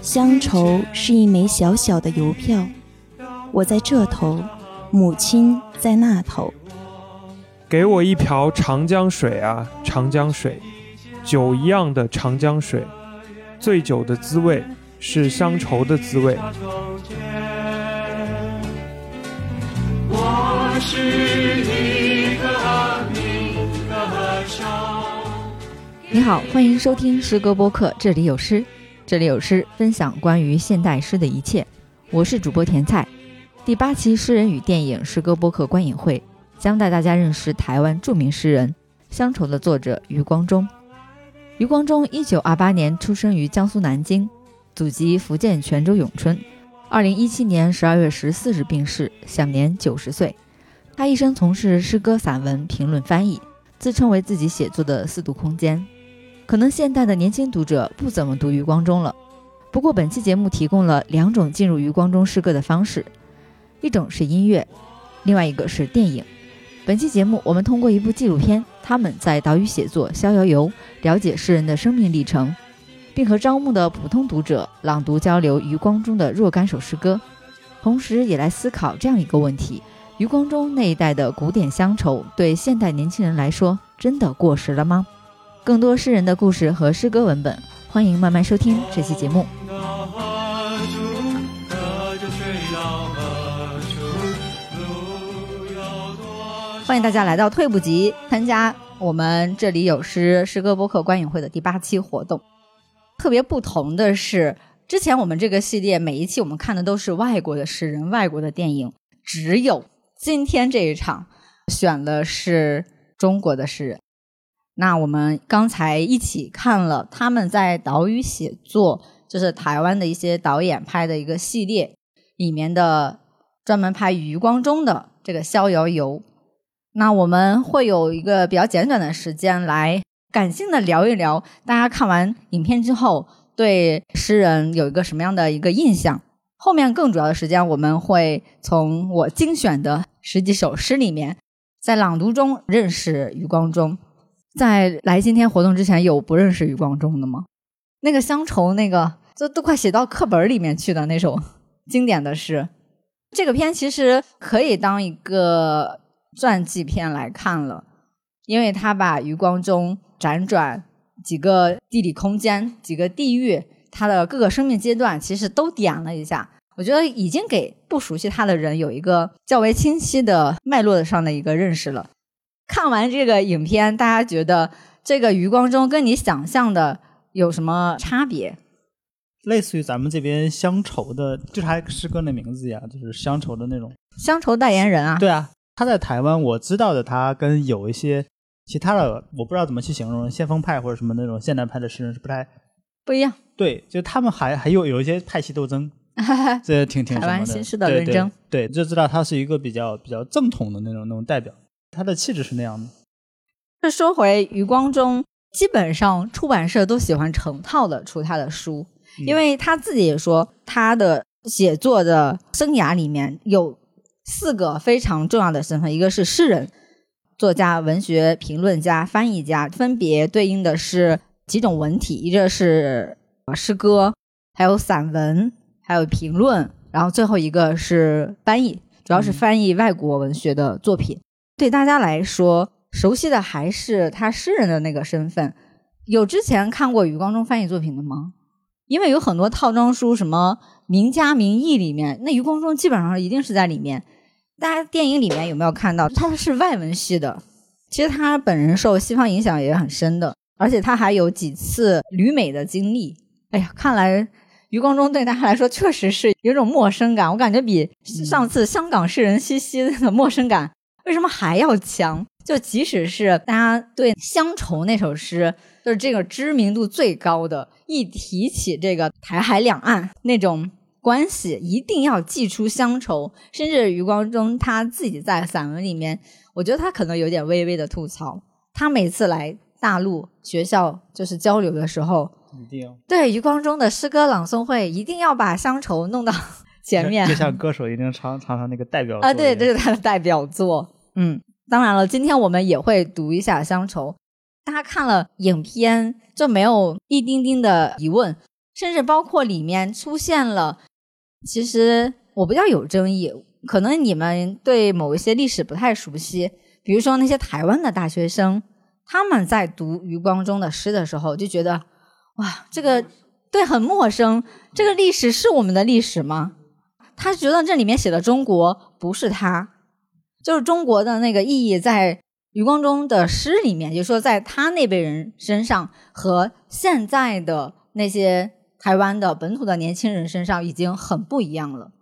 乡愁是一枚小小的邮票，我在这头，母亲在那头。给我一瓢长江水啊，长江水，酒一样的长江水，醉酒的滋味是乡愁的滋味。我是一个歌手。你好，欢迎收听诗歌播客，这里有诗，这里有诗，分享关于现代诗的一切。我是主播甜菜，第八期诗人与电影诗歌播客观影会。将带大家认识台湾著名诗人《乡愁》的作者余光中。余光中一九二八年出生于江苏南京，祖籍福建泉州永春。二零一七年十二月十四日病逝，享年九十岁。他一生从事诗歌、散文、评论、翻译，自称为自己写作的四度空间。可能现代的年轻读者不怎么读余光中了。不过本期节目提供了两种进入余光中诗歌的方式，一种是音乐，另外一个是电影。本期节目，我们通过一部纪录片《他们在岛屿写作逍遥游》，了解诗人的生命历程，并和招募的普通读者朗读交流余光中的若干首诗歌，同时也来思考这样一个问题：余光中那一代的古典乡愁，对现代年轻人来说，真的过时了吗？更多诗人的故事和诗歌文本，欢迎慢慢收听这期节目。欢迎大家来到退步集，参加我们这里有诗诗歌播客观影会的第八期活动。特别不同的是，之前我们这个系列每一期我们看的都是外国的诗人、外国的电影，只有今天这一场选的是中国的诗人。那我们刚才一起看了他们在岛屿写作，就是台湾的一些导演拍的一个系列里面的专门拍余光中的这个《逍遥游》。那我们会有一个比较简短的时间来感性的聊一聊，大家看完影片之后对诗人有一个什么样的一个印象？后面更主要的时间，我们会从我精选的十几首诗里面，在朗读中认识余光中。在来今天活动之前，有不认识余光中的吗？那个乡愁，那个这都快写到课本里面去的那首经典的诗，这个片其实可以当一个。传记片来看了，因为他把余光中辗转几个地理空间、几个地域，他的各个生命阶段，其实都点了一下。我觉得已经给不熟悉他的人有一个较为清晰的脉络上的一个认识了。看完这个影片，大家觉得这个余光中跟你想象的有什么差别？类似于咱们这边乡愁的，就是他诗歌的名字呀，就是乡愁的那种乡愁代言人啊。对啊。他在台湾，我知道的，他跟有一些其他的，我不知道怎么去形容，先锋派或者什么那种现代派的诗人是不太不一样。对，就他们还还有有一些派系斗争，这挺挺台湾新式的论争。对，就知道他是一个比较比较正统的那种那种代表，他的气质是那样的。这说回余光中，基本上出版社都喜欢成套的出他的书，因为他自己也说，他的写作的生涯里面有。四个非常重要的身份，一个是诗人、作家、文学评论家、翻译家，分别对应的是几种文体，一个是诗歌，还有散文，还有评论，然后最后一个是翻译，主要是翻译外国文学的作品。对大家来说，熟悉的还是他诗人的那个身份。有之前看过余光中翻译作品的吗？因为有很多套装书，什么名家名义里面，那余光中基本上一定是在里面。大家电影里面有没有看到他是外文系的？其实他本人受西方影响也很深的，而且他还有几次旅美的经历。哎呀，看来余光中对大家来说确实是有种陌生感，我感觉比上次香港诗人西西的陌生感为什么还要强？就即使是大家对《乡愁》那首诗，就是这个知名度最高的，一提起这个台海两岸那种。关系一定要寄出乡愁，甚至余光中他自己在散文里面，我觉得他可能有点微微的吐槽。他每次来大陆学校就是交流的时候，一定对余光中的诗歌朗诵会一定要把乡愁弄到 前面，就像歌手一定唱唱唱那个代表啊，对，这是他的代表作。嗯，当然了，今天我们也会读一下乡愁。大家看了影片就没有一丁丁的疑问。甚至包括里面出现了，其实我比较有争议，可能你们对某一些历史不太熟悉，比如说那些台湾的大学生，他们在读余光中的诗的时候，就觉得哇，这个对很陌生，这个历史是我们的历史吗？他觉得这里面写的中国不是他，就是中国的那个意义在余光中的诗里面，就是说在他那辈人身上和现在的那些台湾的本土的年轻人身上已经很不一样了。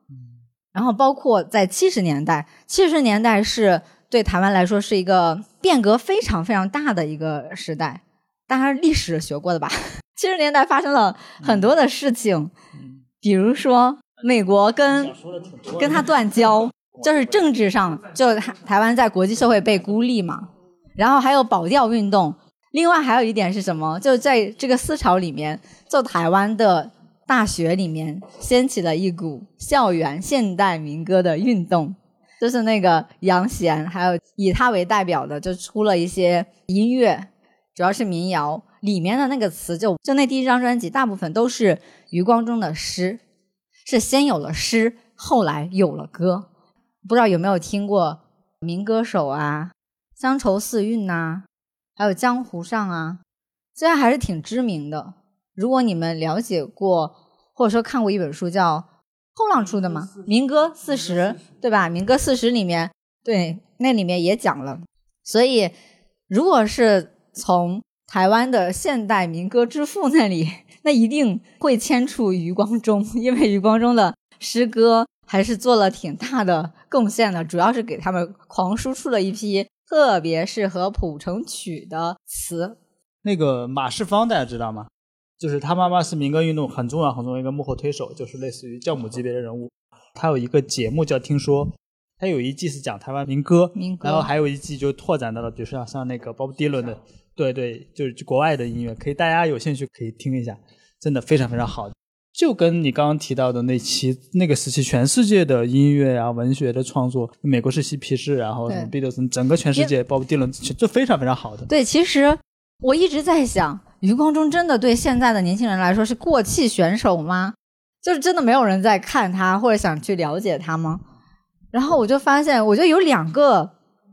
然后包括在七十年代，七十年代是对台湾来说是一个变革非常非常大的一个时代，大家历史学过的吧？七十年代发生了很多的事情，比如说。美国跟跟他断交，就是政治上，就台台湾在国际社会被孤立嘛。然后还有保钓运动，另外还有一点是什么？就在这个思潮里面，就台湾的大学里面掀起了一股校园现代民歌的运动，就是那个杨贤，还有以他为代表的，就出了一些音乐，主要是民谣里面的那个词，就就那第一张专辑，大部分都是余光中的诗。是先有了诗，后来有了歌。不知道有没有听过民歌手啊，《乡愁四韵》呐，还有《江湖上》啊，虽然还是挺知名的。如果你们了解过，或者说看过一本书叫后浪出的吗？《民歌四十》，对吧？《民歌四十》里面，对，那里面也讲了。所以，如果是从台湾的现代民歌之父那里。那一定会牵出余光中，因为余光中的诗歌还是做了挺大的贡献的，主要是给他们狂输出了一批特别适合谱成曲的词。那个马世芳大家知道吗？就是他妈妈是民歌运动很重要很重要一个幕后推手，就是类似于教母级别的人物。他有一个节目叫《听说》，他有一季是讲台湾民歌，民歌，然后还有一季就拓展到了，比如说像那个 Bob Dylan 的，对对，就是国外的音乐，可以大家有兴趣可以听一下。真的非常非常好，就跟你刚刚提到的那期那个时期，全世界的音乐啊、文学的创作，美国是嬉皮士，然后什么贝多森，整个全世界，包括迪伦，这非常非常好的。对，其实我一直在想，余光中真的对现在的年轻人来说是过气选手吗？就是真的没有人在看他或者想去了解他吗？然后我就发现，我觉得有两个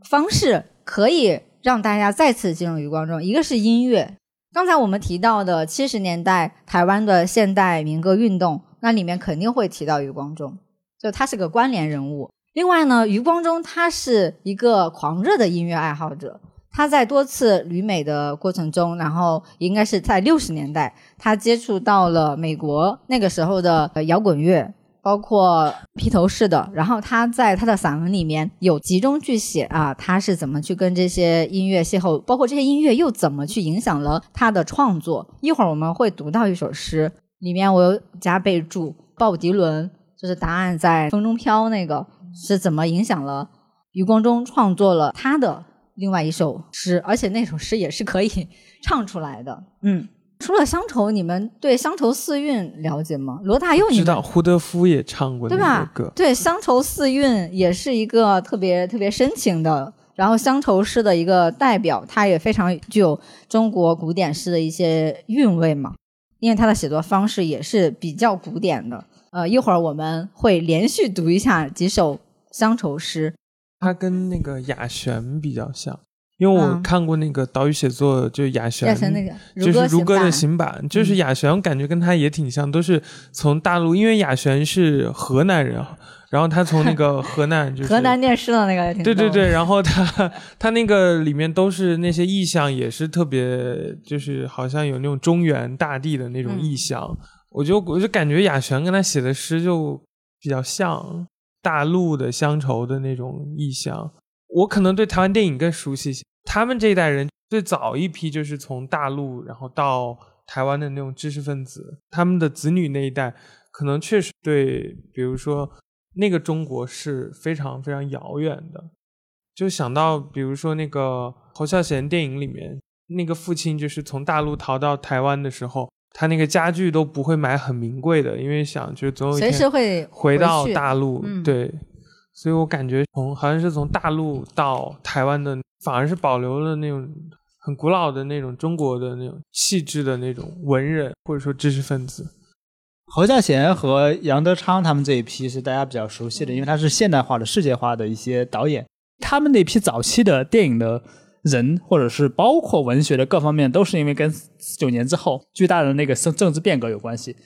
方式可以让大家再次进入余光中，一个是音乐。刚才我们提到的七十年代台湾的现代民歌运动，那里面肯定会提到余光中，就他是个关联人物。另外呢，余光中他是一个狂热的音乐爱好者，他在多次旅美的过程中，然后应该是在六十年代，他接触到了美国那个时候的摇滚乐。包括披头士的，然后他在他的散文里面有集中去写啊，他是怎么去跟这些音乐邂逅，包括这些音乐又怎么去影响了他的创作。一会儿我们会读到一首诗，里面我有加备注，鲍勃迪伦就是答案在风中飘那个是怎么影响了余光中创作了他的另外一首诗，而且那首诗也是可以 唱出来的，嗯。除了乡愁，你们对乡愁四韵了解吗？罗大佑你，知道胡德夫也唱过，对吧？对，乡愁四韵也是一个特别特别深情的，然后乡愁诗的一个代表，它也非常具有中国古典诗的一些韵味嘛。因为它的写作方式也是比较古典的。呃，一会儿我们会连续读一下几首乡愁诗，它跟那个雅璇比较像。因为我看过那个岛屿写作，就是雅璇，就是如歌的行版，就是雅璇，我感觉跟他也挺像，都是从大陆，因为雅璇是河南人，然后他从那个 河南，就是河南念诗的那个，对对对，然后他他那个里面都是那些意象，也是特别，就是好像有那种中原大地的那种意象，我就我就感觉雅璇跟他写的诗就比较像大陆的乡愁的那种意象。我可能对台湾电影更熟悉一些。他们这一代人最早一批就是从大陆然后到台湾的那种知识分子，他们的子女那一代可能确实对，比如说那个中国是非常非常遥远的。就想到，比如说那个侯孝贤电影里面，那个父亲就是从大陆逃到台湾的时候，他那个家具都不会买很名贵的，因为想就总有一天会回到大陆，对。所以我感觉从好像是从大陆到台湾的，反而是保留了那种很古老的那种中国的那种气质的那种文人或者说知识分子。侯孝贤和杨德昌他们这一批是大家比较熟悉的，因为他是现代化的、世界化的一些导演。他们那批早期的电影的人，或者是包括文学的各方面，都是因为跟四九年之后巨大的那个政政治变革有关系。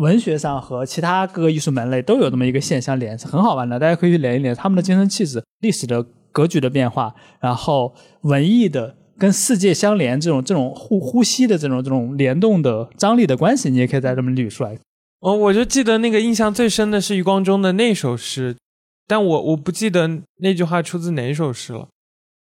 文学上和其他各个艺术门类都有这么一个线相连，是很好玩的。大家可以去连一连他们的精神气质、历史的格局的变化，然后文艺的跟世界相连这种这种互呼吸的这种这种联动的张力的关系，你也可以在这么捋出来。哦，我就记得那个印象最深的是余光中的那首诗，但我我不记得那句话出自哪首诗了。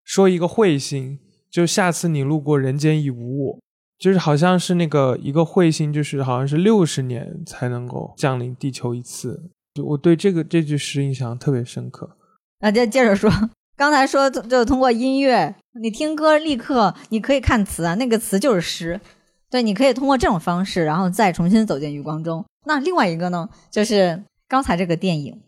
说一个彗星，就下次你路过人间已无我。就是好像是那个一个彗星，就是好像是六十年才能够降临地球一次。就我对这个这句诗印象特别深刻。那接接着说，刚才说就通过音乐，你听歌立刻你可以看词啊，那个词就是诗。对，你可以通过这种方式，然后再重新走进余光中。那另外一个呢，就是刚才这个电影，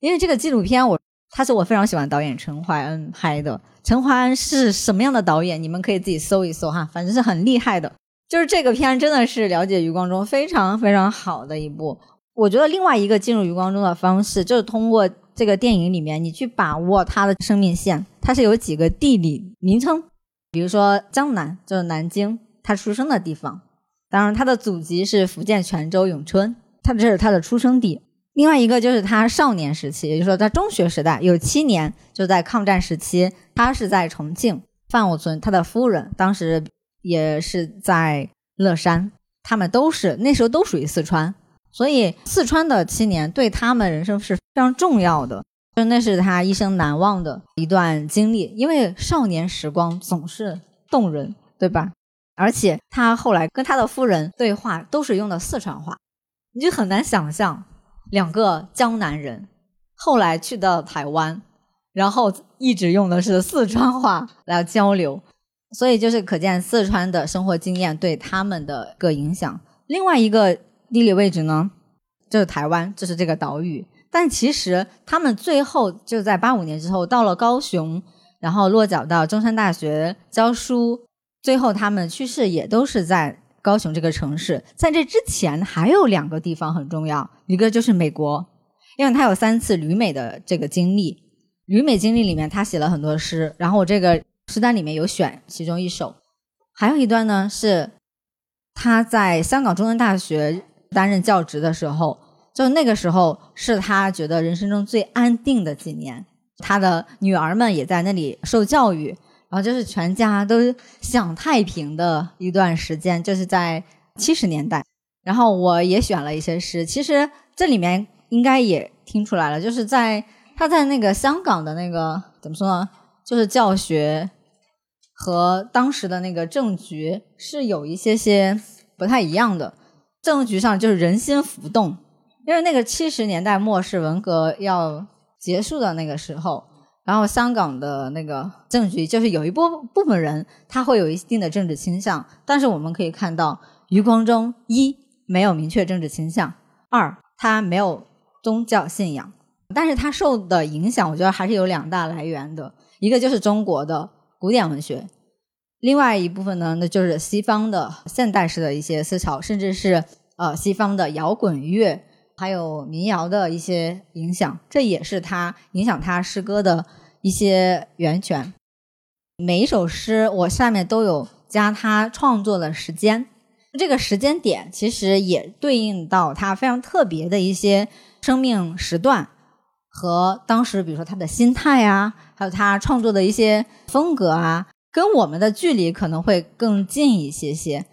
因为这个纪录片我他是我非常喜欢导演陈怀恩拍的。陈怀恩是什么样的导演？你们可以自己搜一搜哈，反正是很厉害的。就是这个片真的是了解余光中非常非常好的一部。我觉得另外一个进入余光中的方式，就是通过这个电影里面，你去把握他的生命线。他是有几个地理名称，比如说江南就是南京，他出生的地方。当然，他的祖籍是福建泉州永春，他这是他的出生地。另外一个就是他少年时期，也就是说在中学时代有七年就在抗战时期，他是在重庆。范武村他的夫人当时。也是在乐山，他们都是那时候都属于四川，所以四川的七年对他们人生是非常重要的，就那是他一生难忘的一段经历。因为少年时光总是动人，对吧？而且他后来跟他的夫人对话都是用的四川话，你就很难想象两个江南人后来去到台湾，然后一直用的是四川话来交流。所以就是可见四川的生活经验对他们的个影响。另外一个地理位置呢，就是台湾，就是这个岛屿。但其实他们最后就在八五年之后到了高雄，然后落脚到中山大学教书，最后他们去世也都是在高雄这个城市。在这之前还有两个地方很重要，一个就是美国，因为他有三次旅美的这个经历，旅美经历里面他写了很多诗，然后我这个。诗单里面有选其中一首，还有一段呢是他在香港中文大学担任教职的时候，就那个时候是他觉得人生中最安定的几年，他的女儿们也在那里受教育，然后就是全家都享太平的一段时间，就是在七十年代。然后我也选了一些诗，其实这里面应该也听出来了，就是在他在那个香港的那个怎么说呢？就是教学和当时的那个政局是有一些些不太一样的。政局上就是人心浮动，因为那个七十年代末是文革要结束的那个时候，然后香港的那个政局就是有一部部分人他会有一定的政治倾向，但是我们可以看到余光中一没有明确政治倾向，二他没有宗教信仰，但是他受的影响，我觉得还是有两大来源的。一个就是中国的古典文学，另外一部分呢，那就是西方的现代式的一些思潮，甚至是呃西方的摇滚乐，还有民谣的一些影响，这也是他影响他诗歌的一些源泉。每一首诗我下面都有加他创作的时间，这个时间点其实也对应到他非常特别的一些生命时段。和当时，比如说他的心态啊，还有他创作的一些风格啊，跟我们的距离可能会更近一些些。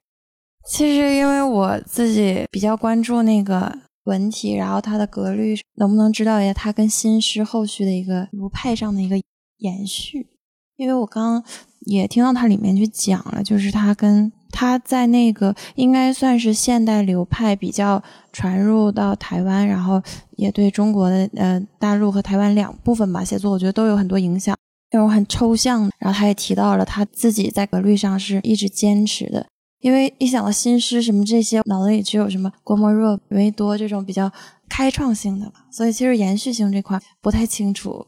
其实，因为我自己比较关注那个文体，然后它的格律，能不能知道一下它跟新诗后续的一个流派上的一个延续？因为我刚也听到他里面去讲了，就是他跟。他在那个应该算是现代流派比较传入到台湾，然后也对中国的呃大陆和台湾两部分吧写作，我觉得都有很多影响，那种很抽象。然后他也提到了他自己在格律上是一直坚持的，因为一想到新诗什么这些，脑子里只有什么郭沫若、维多这种比较开创性的吧，所以其实延续性这块不太清楚。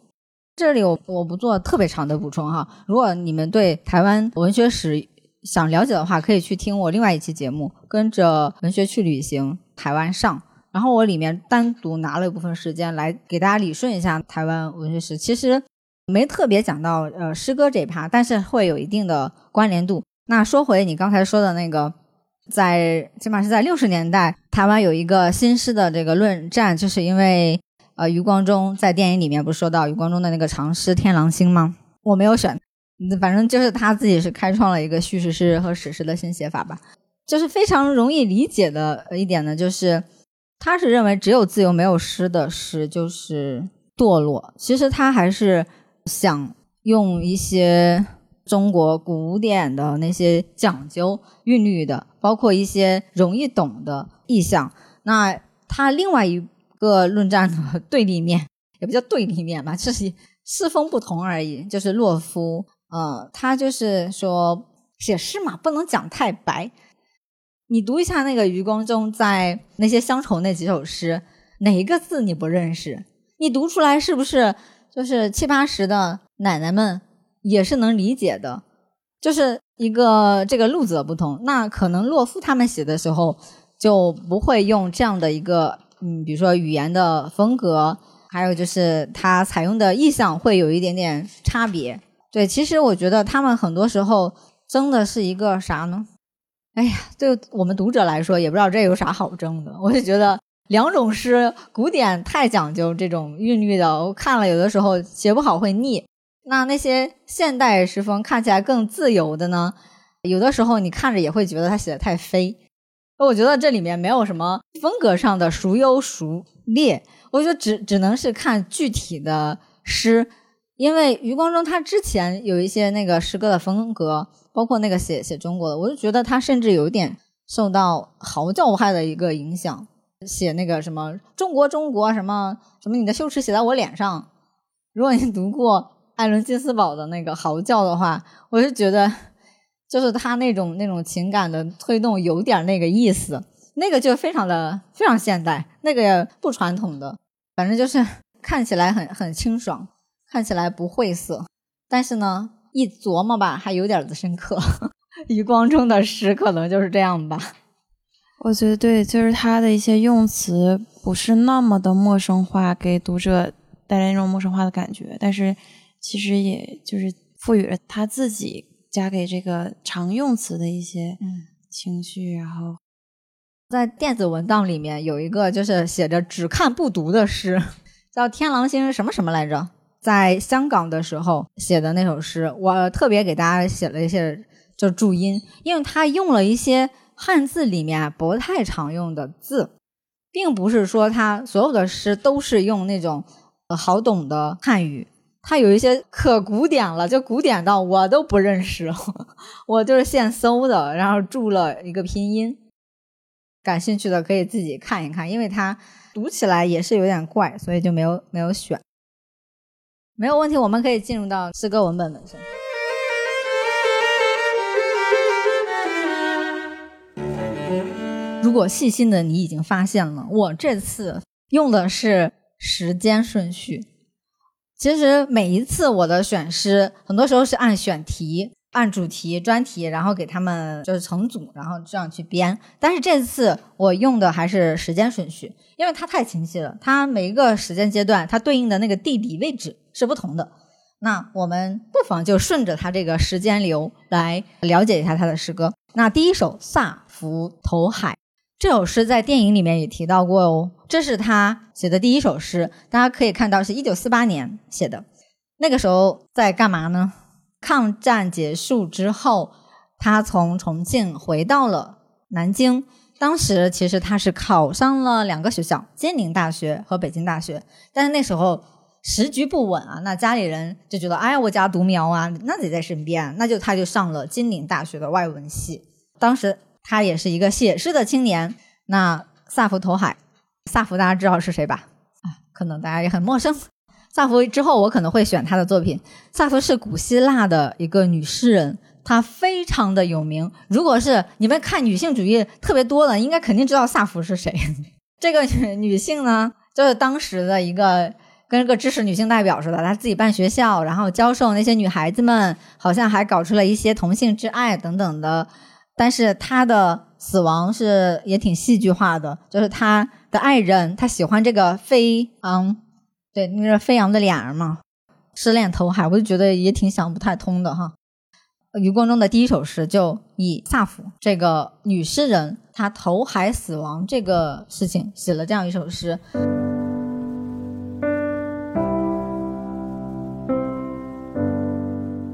这里我我不做特别长的补充哈，如果你们对台湾文学史。想了解的话，可以去听我另外一期节目《跟着文学去旅行》，台湾上然后我里面单独拿了一部分时间来给大家理顺一下台湾文学史。其实没特别讲到呃诗歌这一趴，但是会有一定的关联度。那说回你刚才说的那个，在起码是在六十年代，台湾有一个新诗的这个论战，就是因为呃余光中在电影里面不是说到余光中的那个长诗《天狼星》吗？我没有选，反正就是他自己是开创了一个叙事诗和史诗的新写法吧。就是非常容易理解的一点呢，就是他是认为只有自由没有诗的诗就是堕落。其实他还是想用一些中国古典的那些讲究韵律的，包括一些容易懂的意象。那他另外一个论战的对立面，也不叫对立面吧，就是诗风不同而已。就是洛夫，呃，他就是说写诗嘛，不能讲太白。你读一下那个余光中在那些乡愁那几首诗，哪一个字你不认识？你读出来是不是就是七八十的奶奶们也是能理解的？就是一个这个路子不同。那可能洛夫他们写的时候就不会用这样的一个嗯，比如说语言的风格，还有就是他采用的意象会有一点点差别。对，其实我觉得他们很多时候争的是一个啥呢？哎呀，对我们读者来说，也不知道这有啥好争的。我就觉得两种诗，古典太讲究这种韵律的，我看了有的时候写不好会腻。那那些现代诗风看起来更自由的呢，有的时候你看着也会觉得他写的太飞。我觉得这里面没有什么风格上的孰优孰劣，我觉得只只能是看具体的诗，因为余光中他之前有一些那个诗歌的风格。包括那个写写中国的，我就觉得他甚至有点受到嚎叫派的一个影响，写那个什么中国中国什么什么你的羞耻写在我脸上。如果你读过艾伦金斯堡的那个嚎叫的话，我就觉得就是他那种那种情感的推动有点那个意思，那个就非常的非常现代，那个不传统的，反正就是 看起来很很清爽，看起来不晦涩，但是呢。一琢磨吧，还有点子深刻。余光中的诗可能就是这样吧。我觉得对，就是他的一些用词不是那么的陌生化，给读者带来那种陌生化的感觉。但是其实也就是赋予了他自己加给这个常用词的一些情绪。然后在电子文档里面有一个就是写着只看不读的诗，叫《天狼星》什么什么来着？在香港的时候写的那首诗，我特别给大家写了一些就注音，因为他用了一些汉字里面不太常用的字，并不是说他所有的诗都是用那种好懂的汉语，它有一些可古典了，就古典到我都不认识，我就是现搜的，然后注了一个拼音，感兴趣的可以自己看一看，因为它读起来也是有点怪，所以就没有没有选。没有问题，我们可以进入到诗歌文本本身。如果细心的你已经发现了，我这次用的是时间顺序。其实每一次我的选诗，很多时候是按选题。按主题、专题，然后给他们就是成组，然后这样去编。但是这次我用的还是时间顺序，因为它太清晰了。它每一个时间阶段，它对应的那个地理位置是不同的。那我们不妨就顺着它这个时间流来了解一下他的诗歌。那第一首《萨福投海》这首诗在电影里面也提到过哦，这是他写的第一首诗。大家可以看到是一九四八年写的，那个时候在干嘛呢？抗战结束之后，他从重庆回到了南京。当时其实他是考上了两个学校，金陵大学和北京大学。但是那时候时局不稳啊，那家里人就觉得，哎呀，我家独苗啊，那得在身边，那就他就上了金陵大学的外文系。当时他也是一个写诗的青年。那萨福投海，萨福大家知道是谁吧？啊，可能大家也很陌生。萨福之后，我可能会选他的作品。萨福是古希腊的一个女诗人，她非常的有名。如果是你们看女性主义特别多的，应该肯定知道萨福是谁。这个女性呢，就是当时的一个跟个知识女性代表似的，她自己办学校，然后教授那些女孩子们，好像还搞出了一些同性之爱等等的。但是他的死亡是也挺戏剧化的，就是他的爱人，他喜欢这个飞昂，对，那个飞扬的脸儿嘛，失恋投海，我就觉得也挺想不太通的哈。余光中的第一首诗就以萨福这个女诗人她投海死亡这个事情写了这样一首诗。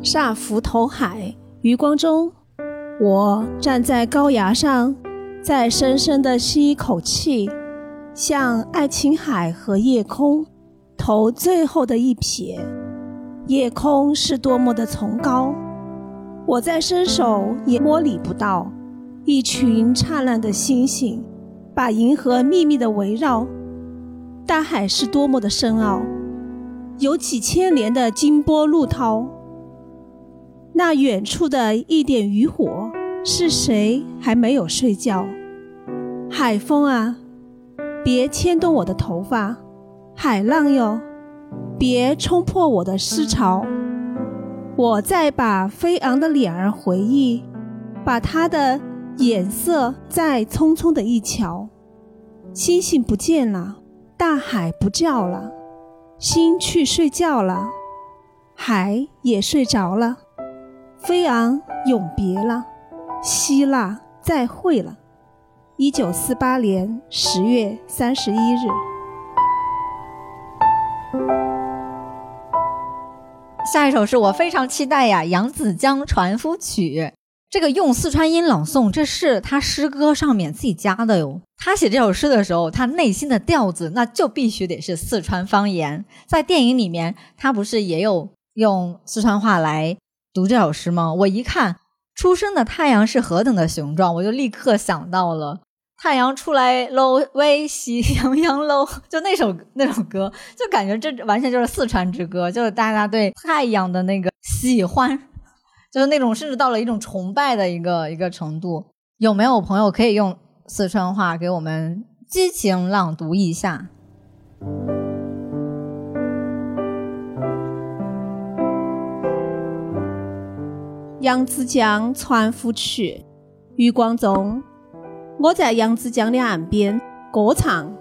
萨福投海，余光中。我站在高崖上，再深深地吸一口气，向爱琴海和夜空投最后的一瞥。夜空是多么的崇高，我再伸手也摸理不到。一群灿烂的星星，把银河密密地围绕。大海是多么的深奥，有几千年的金波怒涛。那远处的一点渔火，是谁还没有睡觉？海风啊，别牵动我的头发；海浪哟，别冲破我的思潮。我再把飞昂的脸儿回忆，把他的眼色再匆匆的一瞧。星星不见了，大海不叫了，心去睡觉了，海也睡着了。飞昂永别了，希腊再会了。一九四八年十月三十一日。下一首是我非常期待呀，《扬子江船夫曲》。这个用四川音朗诵，这是他诗歌上面自己加的哟。他写这首诗的时候，他内心的调子那就必须得是四川方言。在电影里面，他不是也有用四川话来。读这首诗吗？我一看出生的太阳是何等的雄壮，我就立刻想到了太阳出来喽，喂，喜羊羊喽，就那首那首歌，就感觉这完全就是四川之歌，就是大家对太阳的那个喜欢，就是那种甚至到了一种崇拜的一个一个程度。有没有朋友可以用四川话给我们激情朗读一下？扬子江船夫曲，余光中。我在扬子江的岸边歌唱，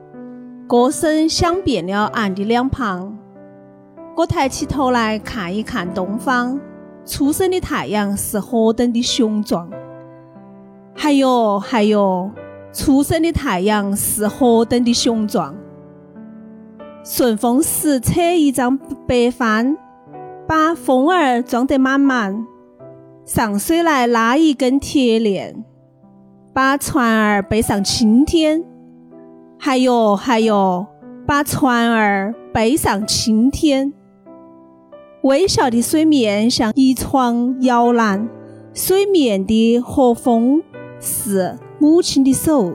歌声响遍了岸的两旁。我抬起头来看一看东方，初升的太阳是何等的雄壮。还有还有，初升的太阳是何等的雄壮。顺风时扯一张白帆，把风儿装得满满。上水来拉一根铁链，把船儿背上青天。还有还有，把船儿背上青天。微笑的水面像一床摇篮，水面的和风是母亲的手。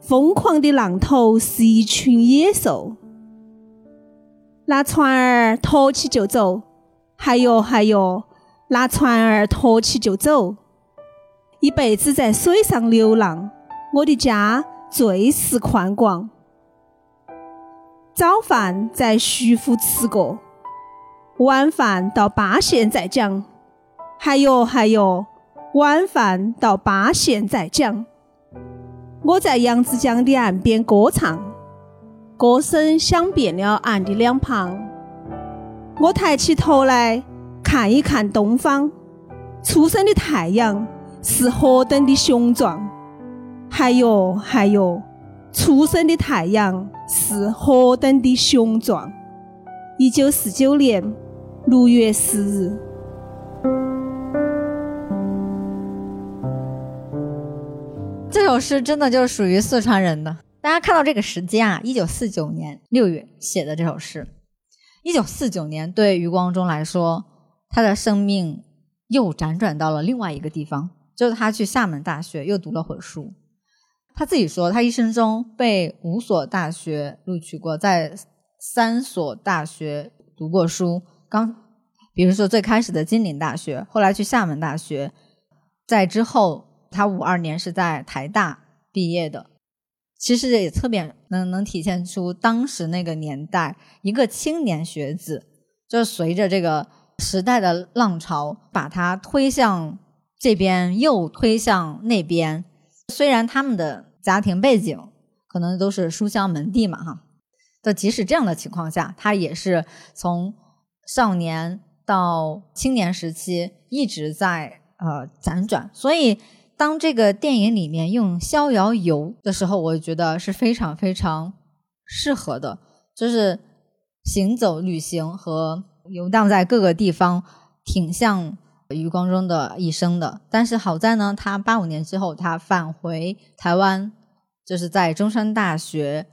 疯狂的浪头是一群野兽，拿船儿托起就走。还有还有。拿船儿托起就走，一辈子在水上流浪。我的家最是宽广。早饭在徐府吃过，晚饭到巴县再讲。还有还有，晚饭到巴县再讲。我在扬子江的岸边歌唱，歌声响遍了岸的两旁。我抬起头来。看一看东方，初升的太阳是何等的雄壮。还有还有，初升的太阳是何等的雄壮。一九四九年六月四日，这首诗真的就是属于四川人的。大家看到这个时间啊，一九四九年六月写的这首诗。一九四九年对余光中来说。他的生命又辗转到了另外一个地方，就是他去厦门大学又读了会儿书。他自己说，他一生中被五所大学录取过，在三所大学读过书。刚，比如说最开始的金陵大学，后来去厦门大学，在之后他五二年是在台大毕业的。其实也特别能能体现出当时那个年代一个青年学子，就随着这个。时代的浪潮把他推向这边，又推向那边。虽然他们的家庭背景可能都是书香门第嘛哈。但即使这样的情况下，他也是从少年到青年时期一直在呃辗转，所以当这个电影里面用《逍遥游》的时候，我觉得是非常非常适合的，就是行走、旅行和游荡在各个地方，挺像余光中的一生的。但是好在呢，他八五年之后他返回台湾，就是在中山大学。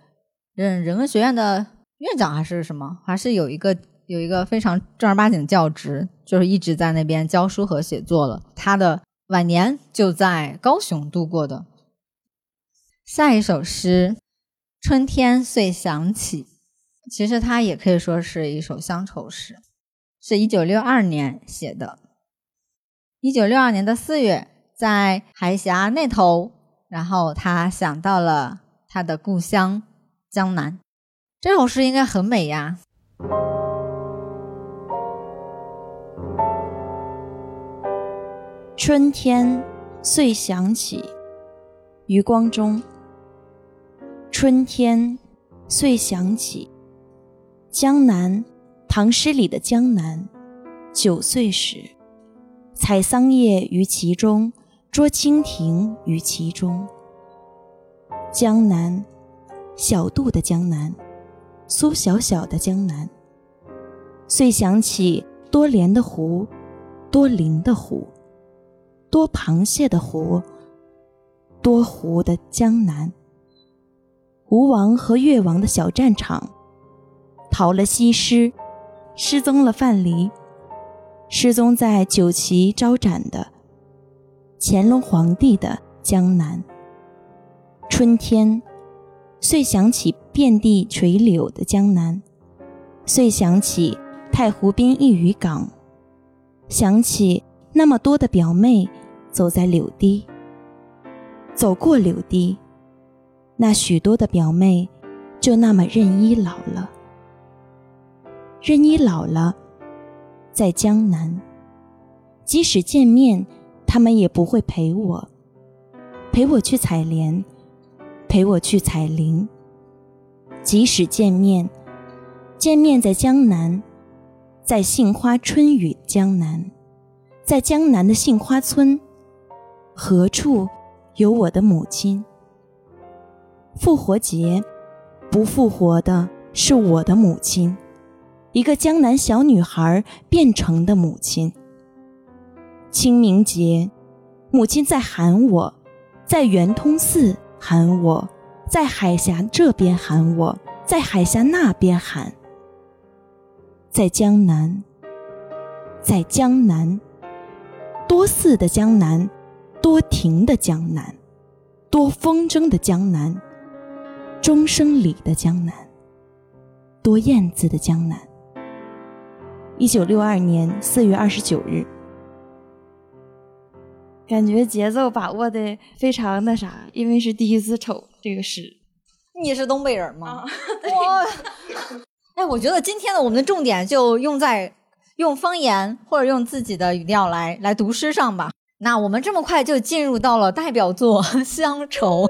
任人文学院的院长还是什么？还是有一个有一个非常正儿八经的教职，就是一直在那边教书和写作了。他的晚年就在高雄度过的。下一首诗《春天遂响起》，其实它也可以说是一首乡愁诗，是一九六二年写的。一九六二年的四月，在海峡那头，然后他想到了他的故乡。江南，这首诗应该很美呀。春天遂响起，余光中。春天遂响起，江南，唐诗里的江南。九岁时，采桑叶于其中，捉蜻蜓于其中。江南。小杜的江南，苏小小的江南。遂想起多莲的湖，多灵的湖，多螃蟹的湖，多湖的江南。吴王和越王的小战场，逃了西施，失踪了范蠡，失踪在酒旗招展的乾隆皇帝的江南。春天。遂想起遍地垂柳的江南，遂想起太湖边一渔港，想起那么多的表妹走在柳堤，走过柳堤，那许多的表妹就那么任依老了，任你老了，在江南，即使见面，他们也不会陪我，陪我去采莲。陪我去采菱。即使见面，见面在江南，在杏花春雨江南，在江南的杏花村，何处有我的母亲？复活节，不复活的是我的母亲，一个江南小女孩变成的母亲。清明节，母亲在喊我，在圆通寺。喊我，在海峡这边喊我，在海峡那边喊，在江南，在江南，多寺的江南，多亭的江南，多风筝的江南，钟声里的江南，多燕子的江南。一九六二年四月二十九日。感觉节奏把握的非常那啥，因为是第一次瞅这个诗。你是东北人吗？哇！哎，我觉得今天的我们的重点就用在用方言或者用自己的语调来来读诗上吧。那我们这么快就进入到了代表作《乡愁》。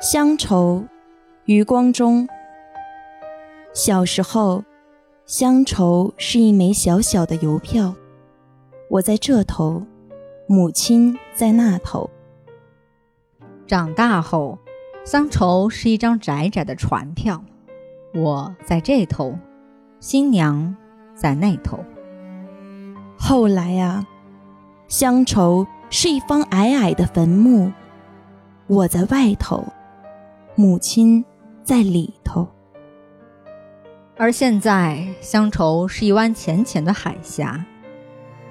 乡愁，余光中。小时候。乡愁是一枚小小的邮票，我在这头，母亲在那头。长大后，乡愁是一张窄窄的船票，我在这头，新娘在那头。后来啊，乡愁是一方矮矮的坟墓，我在外头，母亲在里头。而现在，乡愁是一湾浅浅的海峡，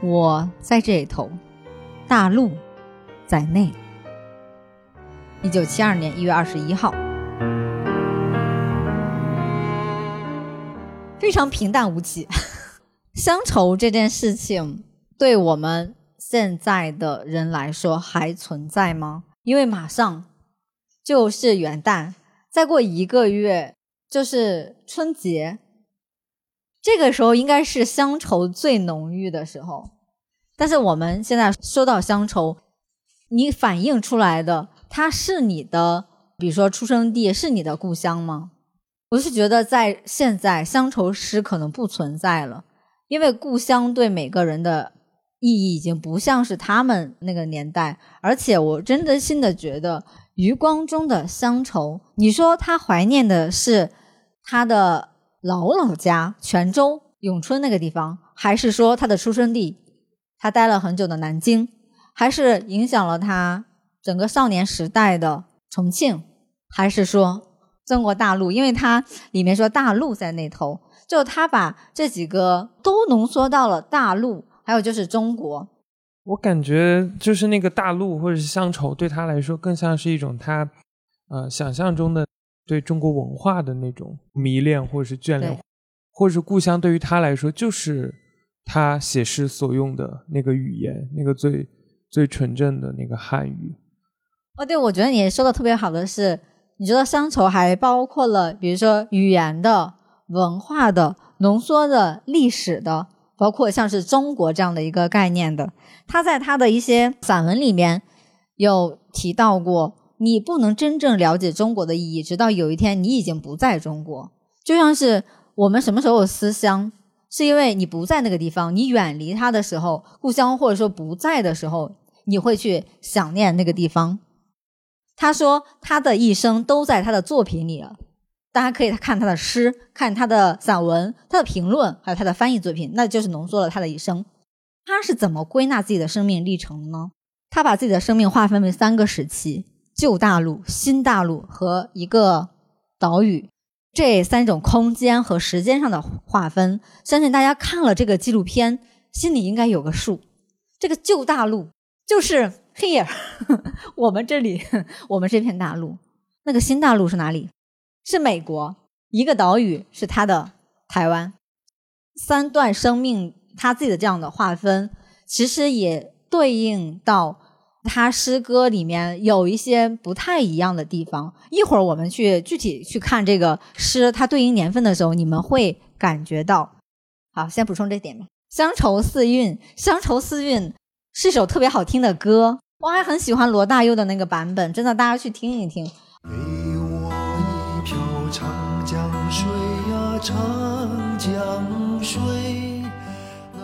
我在这头，大陆在内。一九七二年一月二十一号，非常平淡无奇。乡愁这件事情，对我们现在的人来说还存在吗？因为马上就是元旦，再过一个月。就是春节，这个时候应该是乡愁最浓郁的时候。但是我们现在说到乡愁，你反映出来的，它是你的，比如说出生地是你的故乡吗？我是觉得在现在乡愁诗可能不存在了，因为故乡对每个人的意义已经不像是他们那个年代，而且我真的心的觉得余光中的乡愁，你说他怀念的是他的老老家泉州永春那个地方，还是说他的出生地，他待了很久的南京，还是影响了他整个少年时代的重庆，还是说？中国大陆，因为他里面说大陆在那头，就他把这几个都浓缩到了大陆，还有就是中国。我感觉就是那个大陆或者是乡愁，对他来说更像是一种他呃想象中的对中国文化的那种迷恋或者是眷恋，或者是故乡对于他来说就是他写诗所用的那个语言，那个最最纯正的那个汉语。哦，对，我觉得你说的特别好的是。你觉得乡愁还包括了，比如说语言的、文化的、浓缩的历史的，包括像是中国这样的一个概念的。他在他的一些散文里面有提到过，你不能真正了解中国的意义，直到有一天你已经不在中国。就像是我们什么时候思乡，是因为你不在那个地方，你远离他的时候，故乡或者说不在的时候，你会去想念那个地方。他说，他的一生都在他的作品里了。大家可以看他的诗，看他的散文，他的评论，还有他的翻译作品，那就是浓缩了他的一生。他是怎么归纳自己的生命历程呢？他把自己的生命划分为三个时期：旧大陆、新大陆和一个岛屿。这三种空间和时间上的划分，相信大家看了这个纪录片，心里应该有个数。这个旧大陆就是。Here，我们这里，我们这片大陆，那个新大陆是哪里？是美国一个岛屿，是它的台湾。三段生命，他自己的这样的划分，其实也对应到他诗歌里面有一些不太一样的地方。一会儿我们去具体去看这个诗，它对应年份的时候，你们会感觉到。好，先补充这点吧。乡愁四韵，乡愁四韵是首特别好听的歌。我还很喜欢罗大佑的那个版本，真的，大家去听一听。给我一瓢长江水呀，长江水。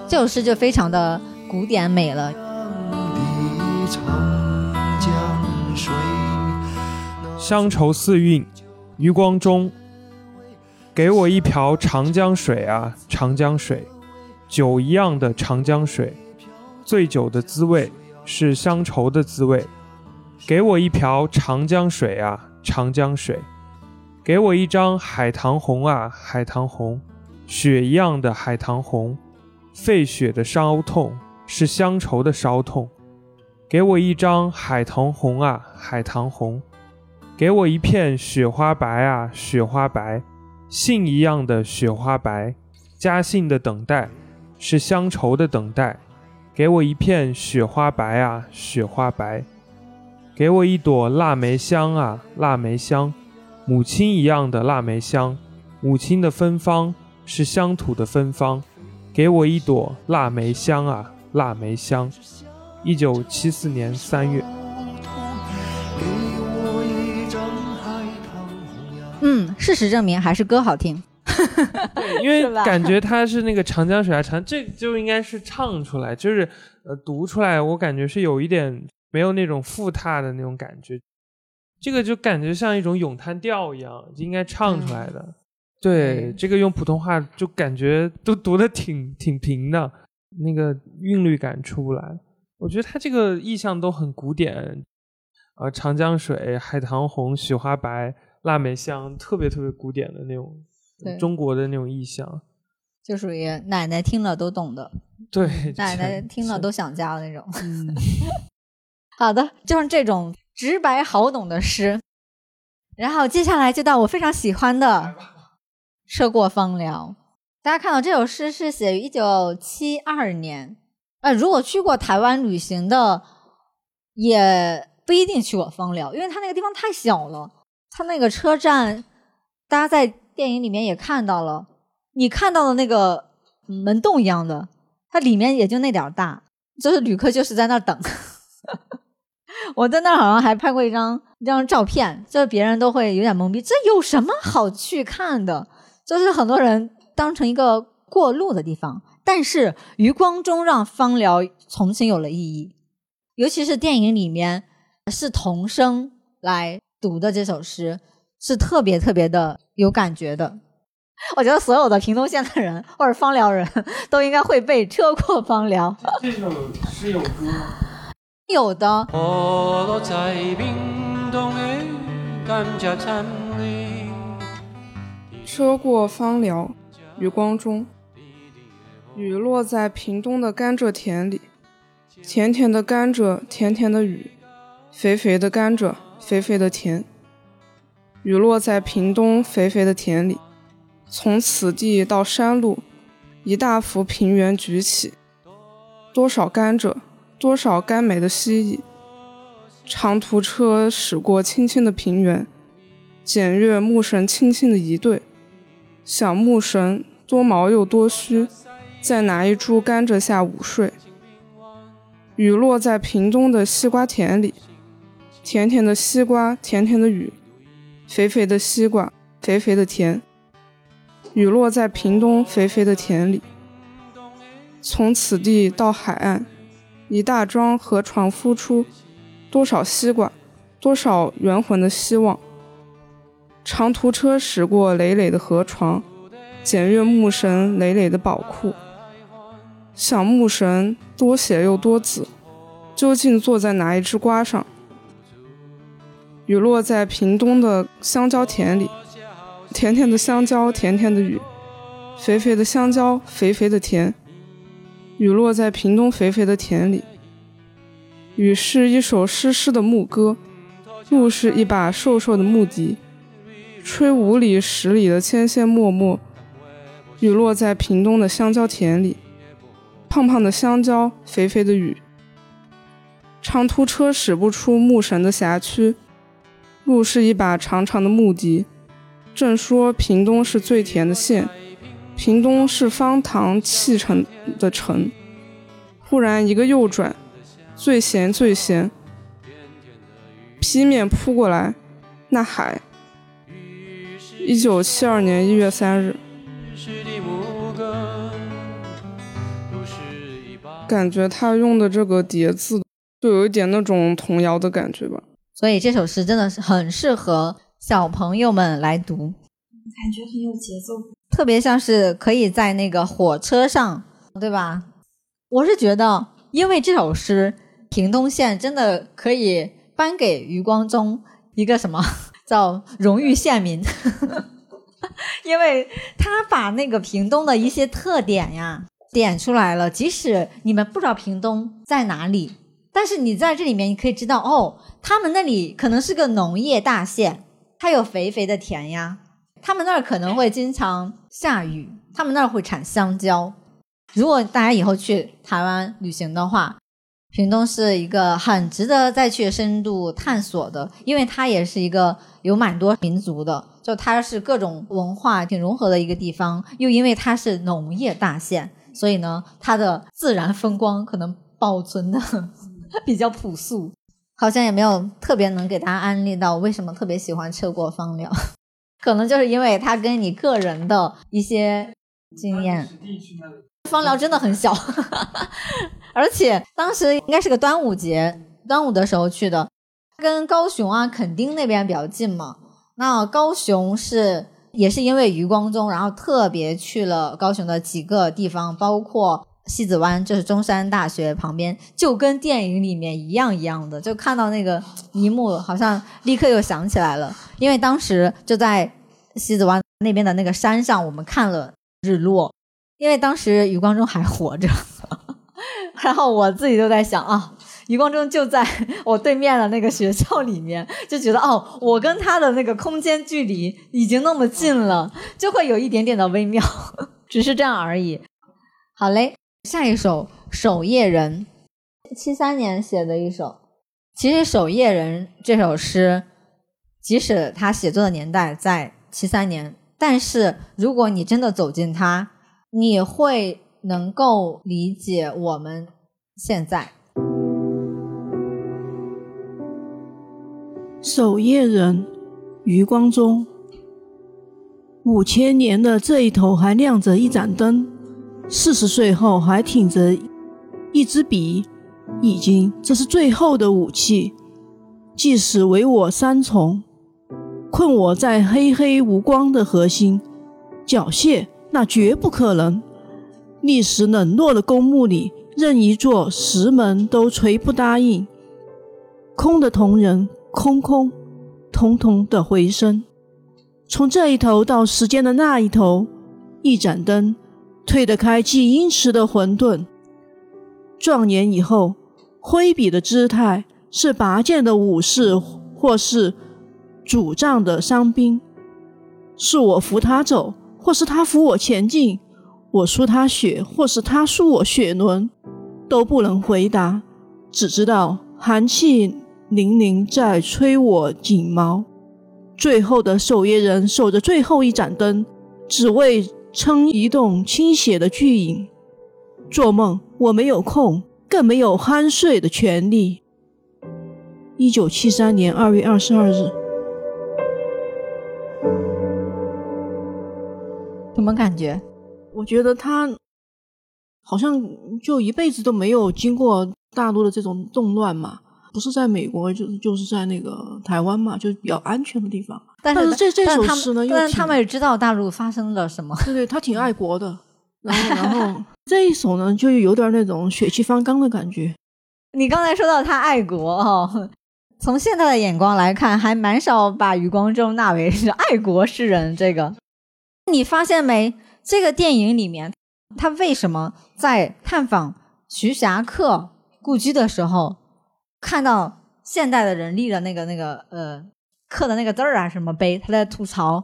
这首诗就非常的古典美了。长江水乡愁四韵，余光中。给我一瓢长江水啊，长江水，酒一样的长江水，醉酒的滋味。是乡愁的滋味，给我一瓢长江水啊，长江水，给我一张海棠红啊，海棠红，血一样的海棠红，沸血的烧痛是乡愁的烧痛，给我一张海棠红啊，海棠红，给我一片雪花白啊，雪花白，信一样的雪花白，家信的等待是乡愁的等待。给我一片雪花白啊，雪花白；给我一朵腊梅香啊，腊梅香，母亲一样的腊梅香，母亲的芬芳是乡土的芬芳。给我一朵腊梅香啊，腊梅香。一九七四年三月。嗯，事实证明还是歌好听。对，因为 感觉他是那个长江水啊长，这就应该是唱出来，就是呃读出来，我感觉是有一点没有那种复沓的那种感觉，这个就感觉像一种咏叹调一样，就应该唱出来的。对，这个用普通话就感觉都读的挺挺平的，那个韵律感出不来。我觉得他这个意象都很古典，呃，长江水、海棠红、雪花白、腊梅香，特别特别古典的那种。中国的那种意象，就属于奶奶听了都懂的。对，奶奶听了都想家的那种。好的，就是这种直白好懂的诗。然后接下来就到我非常喜欢的《涉过芳寮》。大家看到这首诗是写于一九七二年。呃，如果去过台湾旅行的，也不一定去过芳寮，因为它那个地方太小了。它那个车站，大家在。电影里面也看到了，你看到的那个门洞一样的，它里面也就那点大，就是旅客就是在那等。我在那儿好像还拍过一张一张照片，就是别人都会有点懵逼，这有什么好去看的？就是很多人当成一个过路的地方。但是余光中让芳疗重新有了意义，尤其是电影里面是童声来读的这首诗，是特别特别的有感觉的。我觉得所有的屏东县的人或者芳疗人都应该会背车过芳疗。这首诗有歌吗？有的。车过芳寮，余光中。雨落在屏东的甘蔗田里，甜甜的甘蔗，甜甜的雨，肥肥的甘蔗，肥肥的甜。雨落在屏东肥肥的田里，从此地到山路，一大幅平原举起，多少甘蔗，多少甘美的蜥蜴。长途车驶过青青的平原，检阅牧神轻轻的一对，想牧神多毛又多须。在哪一株甘蔗下午睡？雨落在屏东的西瓜田里，甜甜的西瓜，甜甜的雨，肥肥的西瓜，肥肥的甜。雨落在屏东肥肥的田里，从此地到海岸，一大庄河床孵出，多少西瓜，多少圆魂的希望。长途车驶过累累的河床，检阅牧神累累的宝库。想牧神多血又多子，究竟坐在哪一只瓜上？雨落在屏东的香蕉田里，甜甜的香蕉，甜甜的雨，肥肥的香蕉，肥肥的甜。雨落在屏东肥肥的田里，雨是一首湿湿的牧歌，路是一把瘦瘦的木笛，吹五里十里的千千默默。雨落在屏东的香蕉田里。胖胖的香蕉，肥肥的雨。长途车驶不出牧神的辖区，路是一把长长的木笛。正说屏东是最甜的县，屏东是方糖砌成的城。忽然一个右转，最咸最咸，劈面扑过来，那海。一九七二年一月三日。感觉他用的这个叠字，就有一点那种童谣的感觉吧。所以这首诗真的是很适合小朋友们来读，感觉很有节奏，特别像是可以在那个火车上，对吧？我是觉得，因为这首诗，屏东县真的可以颁给余光中一个什么叫荣誉县民，因为他把那个屏东的一些特点呀。点出来了，即使你们不知道屏东在哪里，但是你在这里面，你可以知道哦，他们那里可能是个农业大县，它有肥肥的田呀，他们那儿可能会经常下雨，他们那儿会产香蕉。如果大家以后去台湾旅行的话，屏东是一个很值得再去深度探索的，因为它也是一个有蛮多民族的，就它是各种文化挺融合的一个地方，又因为它是农业大县。所以呢，它的自然风光可能保存的比较朴素，好像也没有特别能给大家安利到为什么特别喜欢车过芳疗，可能就是因为它跟你个人的一些经验。芳疗真的很小，而且当时应该是个端午节，端午的时候去的，跟高雄啊、垦丁那边比较近嘛。那高雄是。也是因为余光中，然后特别去了高雄的几个地方，包括西子湾，就是中山大学旁边，就跟电影里面一样一样的，就看到那个一幕，好像立刻又想起来了。因为当时就在西子湾那边的那个山上，我们看了日落。因为当时余光中还活着，然后我自己就在想啊。余光中就在 我对面的那个学校里面，就觉得哦，我跟他的那个空间距离已经那么近了，就会有一点点的微妙，只是这样而已。好嘞，下一首《守夜人》，七三年写的一首。其实《守夜人》这首诗，即使他写作的年代在七三年，但是如果你真的走进他，你会能够理解我们现在。守夜人余光中。五千年的这一头还亮着一盏灯，四十岁后还挺着一支笔，已经这是最后的武器。即使为我三重，困我在黑黑无光的核心，缴械那绝不可能。历史冷落的公墓里，任一座石门都垂不答应。空的同人，空空，通通的回声。从这一头到时间的那一头，一盏灯推得开既殷实的混沌。壮年以后，挥笔的姿态是拔剑的武士，或是拄杖的伤兵。是我扶他走，或是他扶我前进；我输他血，或是他输我血轮，都不能回答，只知道寒气凛凛在吹我锦毛。最后的守夜人守着最后一盏灯，只为撑一栋倾斜的巨影。做梦，我没有空，更没有酣睡的权利。一九七三年二月二十二日，什么感觉？我觉得他好像就一辈子都没有经过大陆的这种动乱嘛。不是在美国，就是就是在那个台湾嘛，就是比较安全的地方。但是这这首诗呢，但是他们也知道大陆发生了什么。对对，他挺爱国的。然后然后这一首呢，就有点那种血气方刚的感觉。你刚才说到他爱国哦，从现在的眼光来看，还蛮少把余光中纳为是爱国诗人。这个你发现没？这个电影里面，他为什么在探访徐霞客故居的时候？看到现代的人立的那个那个呃刻的那个字儿啊什么碑，他在吐槽，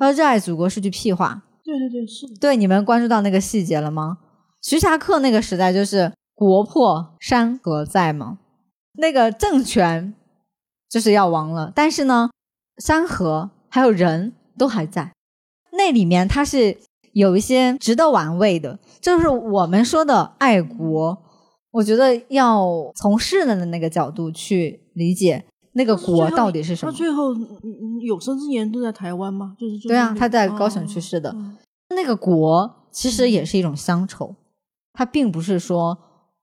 他说热爱祖国是句屁话。对对对，是。对，你们关注到那个细节了吗？徐霞客那个时代就是国破山河在嘛，那个政权就是要亡了，但是呢，山河还有人都还在，那里面它是有一些值得玩味的，就是我们说的爱国。我觉得要从世人的那个角度去理解那个国到底是什么。他最后有生之年都在台湾吗？就是对啊，他在高雄去世的。那个国其实也是一种乡愁，它并不是说，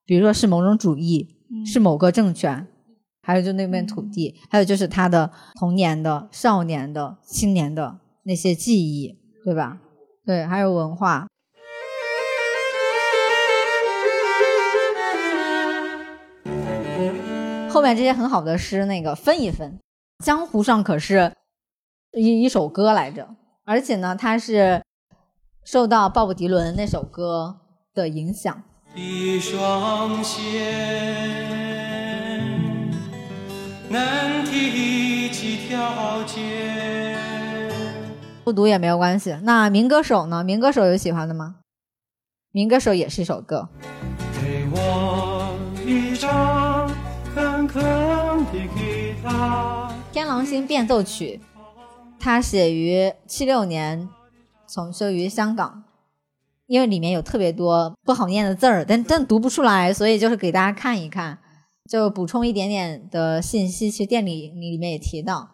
比如说是某种主义，是某个政权，还有就那片土地，还有就是他的童年的、少年的、青年的那些记忆，对吧？对，还有文化。后面这些很好的诗，那个分一分。江湖上可是一一首歌来着，而且呢，它是受到鲍勃迪伦那首歌的影响。一双线能提几条街，不读也没有关系。那民歌手呢？民歌手有喜欢的吗？民歌手也是一首歌。给我天狼星变奏曲，它写于七六年，重修于香港。因为里面有特别多不好念的字儿，但但读不出来，所以就是给大家看一看，就补充一点点的信息。其实店里里面也提到，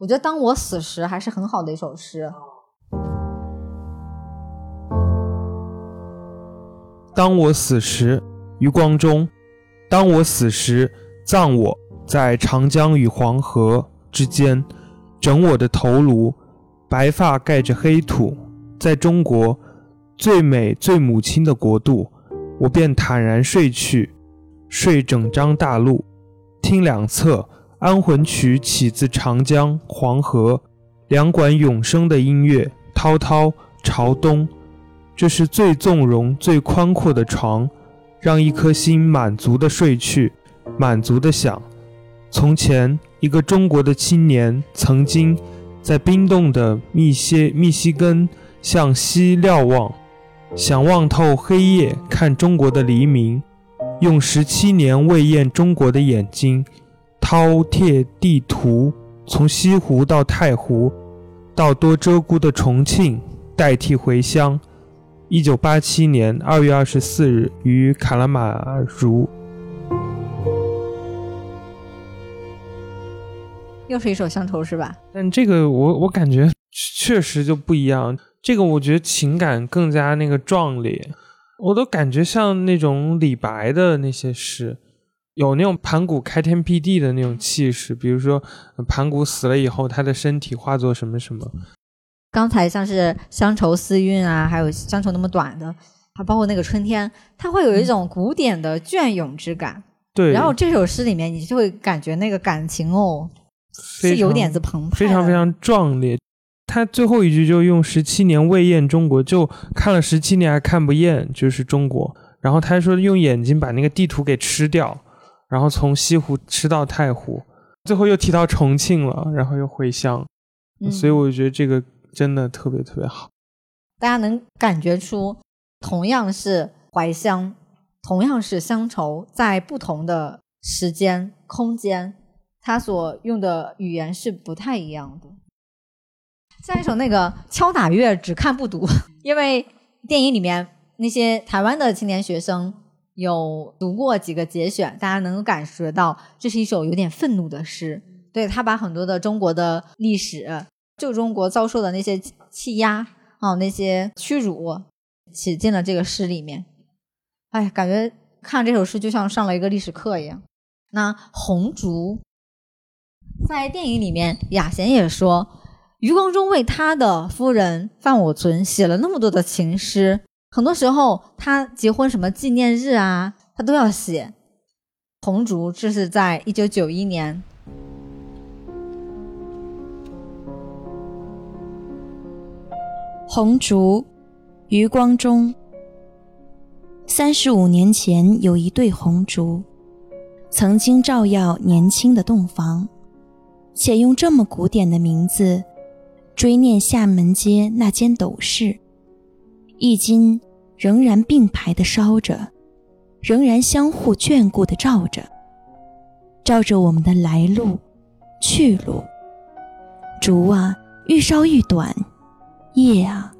我觉得《当我死时》还是很好的一首诗。当我死时，余光中。当我死时。葬我在长江与黄河之间，整我的头颅，白发盖着黑土，在中国最美最母亲的国度，我便坦然睡去，睡整张大陆，听两侧安魂曲起自长江黄河两管永生的音乐，滔滔朝东，这是最纵容最宽阔的床，让一颗心满足的睡去。满足的想，从前一个中国的青年，曾经在冰冻的密歇密西根向西瞭望，想望透黑夜看中国的黎明，用十七年未厌中国的眼睛，饕餮地图，从西湖到太湖，到多鹧鸪的重庆，代替回乡。一九八七年二月二十四日于卡拉马茹。又是一首乡愁是吧？但这个我我感觉 确实就不一样，这个我觉得情感更加那个壮烈，我都感觉像那种李白的那些诗，有那种盘古开天辟地的那种气势，比如说盘古死了以后，他的身体化作什么什么。刚才像是乡愁思韵啊，还有乡愁那么短的，还包括那个春天，它会有一种古典的隽永之感。对，然后这首诗里面，你就会感觉那个感情哦，是有点子澎湃，非常非常壮烈。他最后一句就用“十七年未厌中国”，就看了十七年还看不厌，就是中国。然后他说用眼睛把那个地图给吃掉，然后从西湖吃到太湖，最后又提到重庆了，然后又回乡。所以我觉得这个。真的特别特别好，大家能感觉出，同样是怀乡，同样是乡愁，在不同的时间空间，他所用的语言是不太一样的。下一首那个敲打乐，只看不读，因为电影里面那些台湾的青年学生有读过几个节选，大家能够感觉到，这是一首有点愤怒的诗。对他把很多的中国的历史。旧中国遭受的那些欺压啊，那些屈辱，写进了这个诗里面。哎，感觉看这首诗就像上了一个历史课一样。那红烛，在电影里面，雅贤也说，余光中为他的夫人范我存写了那么多的情诗，很多时候他结婚什么纪念日啊，他都要写。红烛，这是在一九九一年。红烛，余光中。三十五年前，有一对红烛，曾经照耀年轻的洞房，且用这么古典的名字追念厦门街那间斗室，一今仍然并排的烧着，仍然相互眷顾的照着，照着我们的来路、去路。烛啊，愈烧愈短。夜啊，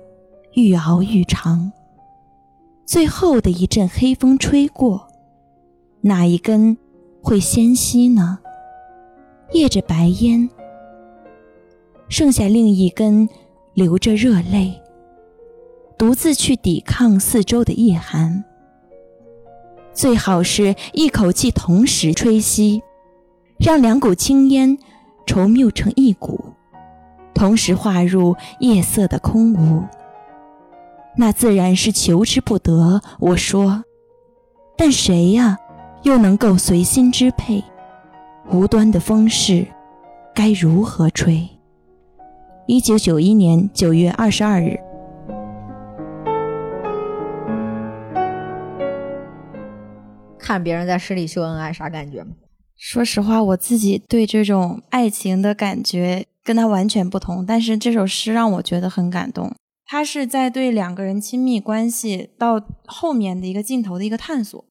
愈熬愈长。最后的一阵黑风吹过，哪一根会先熄呢？曳着白烟，剩下另一根流着热泪，独自去抵抗四周的夜寒。最好是一口气同时吹熄，让两股青烟稠缪成一股。同时化入夜色的空无，那自然是求之不得。我说，但谁呀，又能够随心支配？无端的风势，该如何吹？一九九一年九月二十二日。看别人在诗里秀恩爱，啥感觉吗？说实话，我自己对这种爱情的感觉。跟他完全不同，但是这首诗让我觉得很感动。他是在对两个人亲密关系到后面的一个镜头的一个探索。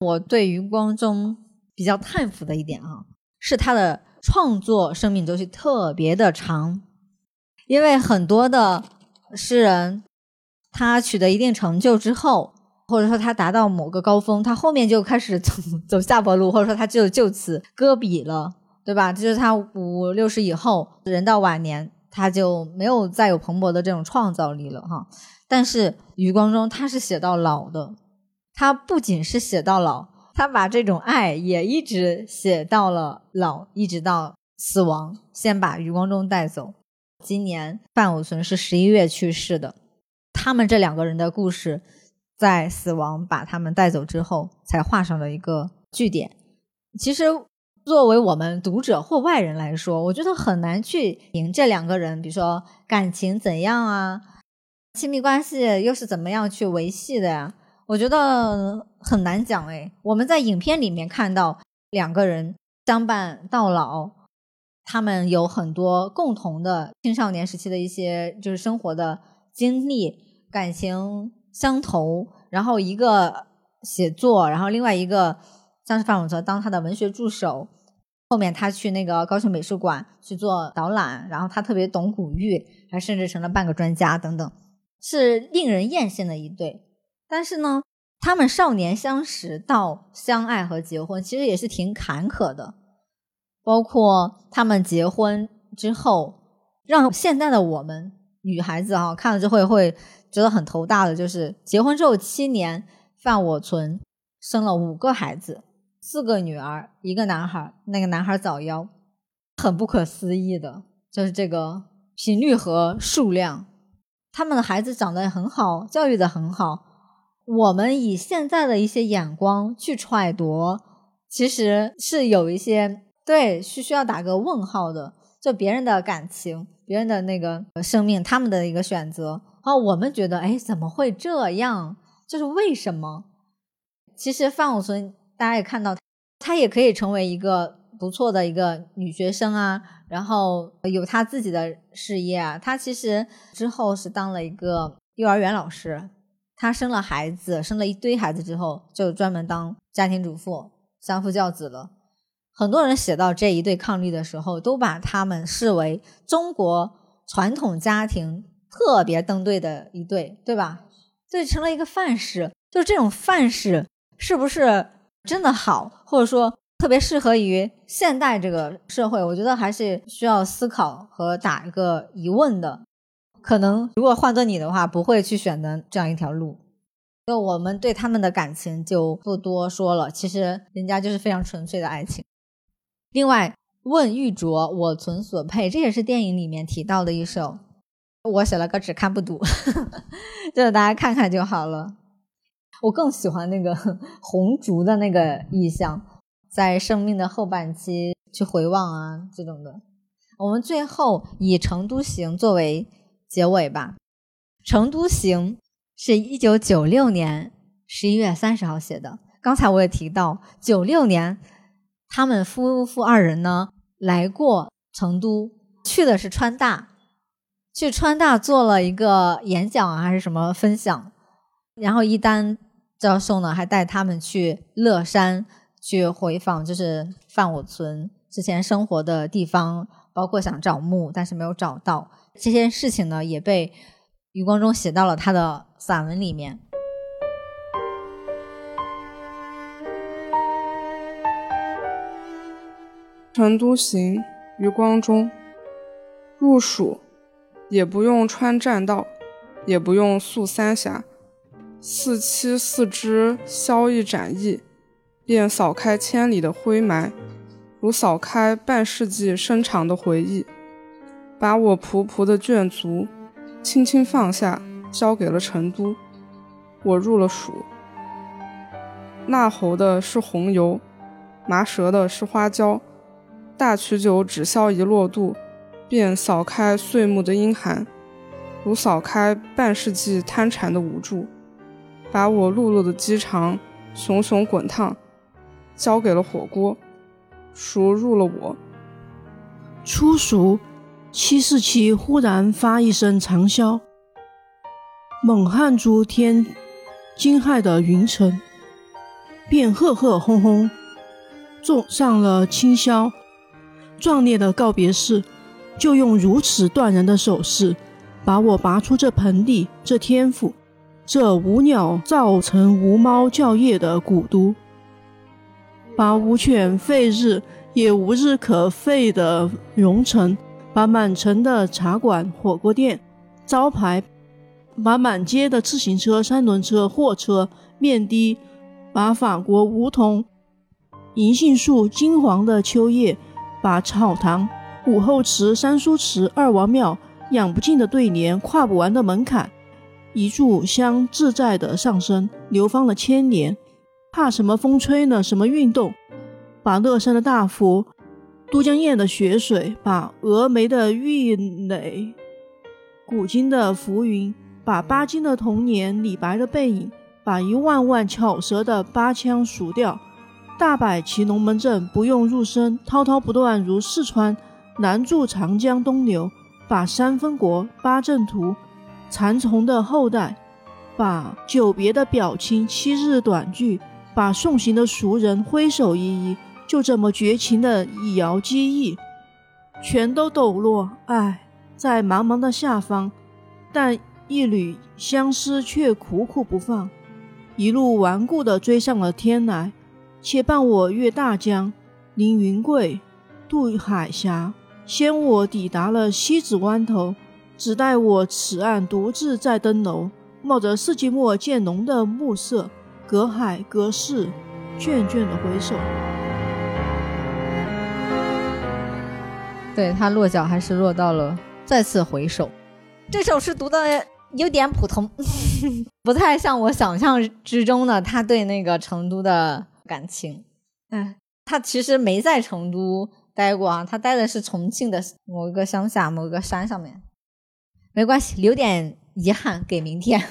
我对余光中比较叹服的一点啊，是他的创作生命周期特别的长。因为很多的诗人，他取得一定成就之后，或者说他达到某个高峰，他后面就开始走 走下坡路，或者说他就就此搁笔了。对吧？就是他五六十以后，人到晚年，他就没有再有蓬勃的这种创造力了哈。但是余光中他是写到老的，他不仅是写到老，他把这种爱也一直写到了老，一直到死亡，先把余光中带走。今年范武存是十一月去世的，他们这两个人的故事，在死亡把他们带走之后，才画上了一个句点。其实。作为我们读者或外人来说，我觉得很难去评这两个人，比如说感情怎样啊，亲密关系又是怎么样去维系的呀？我觉得很难讲哎。我们在影片里面看到两个人相伴到老，他们有很多共同的青少年时期的一些就是生活的经历，感情相投，然后一个写作，然后另外一个像是范永泽当他的文学助手。后面他去那个高雄美术馆去做导览，然后他特别懂古玉，还甚至成了半个专家等等，是令人艳羡的一对。但是呢，他们少年相识到相爱和结婚，其实也是挺坎坷的。包括他们结婚之后，让现在的我们女孩子哈、看了之后会觉得很头大的，就是结婚之后七年，范我存生了五个孩子，四个女儿，一个男孩，那个男孩早夭，很不可思议的，就是这个频率和数量。他们的孩子长得很好，教育的很好。我们以现在的一些眼光去揣度，其实是有一些对是需要打个问号的。就别人的感情，别人的那个生命，他们的一个选择，然后我们觉得，哎，怎么会这样？就是为什么？其实范武存，大家也看到，他也可以成为一个不错的一个女学生啊，然后有她自己的事业啊。她其实之后是当了一个幼儿园老师，她生了孩子，生了一堆孩子之后，就专门当家庭主妇，相夫教子了。很多人写到这一对伉俪的时候，都把他们视为中国传统家庭特别登对的一对，对吧？这成了一个范式。就这种范式是不是真的好，或者说特别适合于现代这个社会？我觉得还是需要思考和打一个疑问的。可能如果换做你的话，不会去选择这样一条路。就我们对他们的感情就不多说了，其实人家就是非常纯粹的爱情。另外，问玉镯，我存所佩，这也是电影里面提到的一首。我写了个只看不读，就是大家看看就好了。我更喜欢那个 红烛的那个意象，在生命的后半期去回望啊，这种的。我们最后以《成都行》作为结尾吧。《成都行》是一九九六年十一月三十号写的。刚才我也提到，九六年他们夫妇二人呢来过成都，去的是川大。去川大做了一个演讲啊，还是什么分享，然后一丹教授呢还带他们去乐山去回访，就是范我存之前生活的地方，包括想找墓，但是没有找到这件事情呢，也被余光中写到了他的散文里面。成都行，余光中。入蜀，也不用穿栈道，也不用宿三峡，四七四肢削一展翼，便扫开千里的灰霾，如扫开半世纪深长的回忆，把我仆仆的眷族轻轻放下，交给了成都。我入了蜀，纳喉的是红油，麻舌的是花椒。大曲酒只消一落肚，便扫开岁暮的阴寒，如扫开半世纪贪馋的无助，把我碌碌的饥肠熊熊滚烫，交给了火锅，熟入了我。初熟，七四七忽然发一声长啸，猛撼诸天惊骇的云层，便赫赫轰轰，纵上了清霄。壮烈的告别式，就用如此断然的手势，把我拔出这盆地、这天府、这无鸟造成无猫叫夜的古都，把无犬吠日也无日可吠的蓉城，把满城的茶馆、火锅店、招牌，把满街的自行车、三轮车、货车、面的，把法国梧桐、银杏树、金黄的秋叶。把草堂、武后祠、三书祠、二王庙养不尽的对联、跨不完的门槛，一炷香自在的上升，流芳了千年。怕什么风吹呢？什么运动？把乐山的大佛、都江堰的雪水，把峨眉的玉垒、古今的浮云，把巴金的童年、李白的背影，把一万万巧舌的八腔数调。大摆其龙门阵，不用入声，滔滔不断如四川南注长江东流。把三分国八阵图，蚕丛的后代，把久别的表亲七日短句，把送行的熟人挥手依依，就这么绝情的以摇击翼，全都抖落。唉，在茫茫的下方，但一缕相思却苦苦不放，一路顽固地追上了天来。且伴我越大江，临云贵，渡海峡，先我抵达了西子湾头，只待我此岸独自再登楼，冒着世纪末渐浓的暮色，隔海隔世，倦倦的回首。对他落脚还是落到了再次回首。这首诗读的有点普通，不太像我想象之中的他对那个成都的感情。哎，他其实没在成都待过啊，他待的是重庆的某一个乡下某个山上面。没关系，留点遗憾给明天。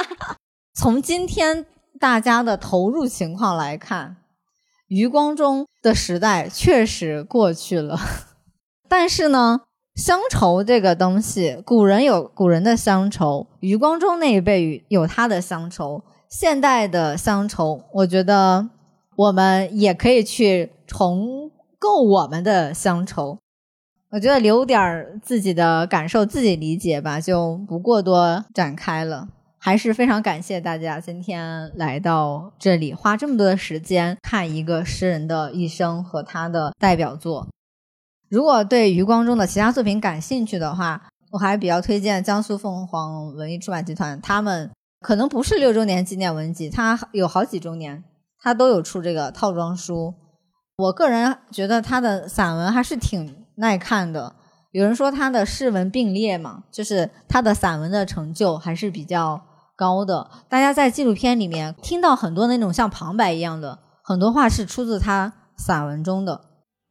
从今天大家的投入情况来看，余光中的时代确实过去了。但是呢，乡愁这个东西，古人有古人的乡愁，余光中那一辈有他的乡愁，现代的乡愁，我觉得我们也可以去重构我们的乡愁。我觉得留点自己的感受，自己理解吧，就不过多展开了。还是非常感谢大家今天来到这里，花这么多的时间看一个诗人的一生和他的代表作。如果对余光中的其他作品感兴趣的话，我还比较推荐江苏凤凰文艺出版集团，他们可能不是六周年纪念文集，它有好几周年，它都有出这个套装书。我个人觉得他的散文还是挺耐看的。有人说他的诗文并列嘛，就是他的散文的成就还是比较高的。大家在纪录片里面听到很多那种像旁白一样的很多话是出自他散文中的。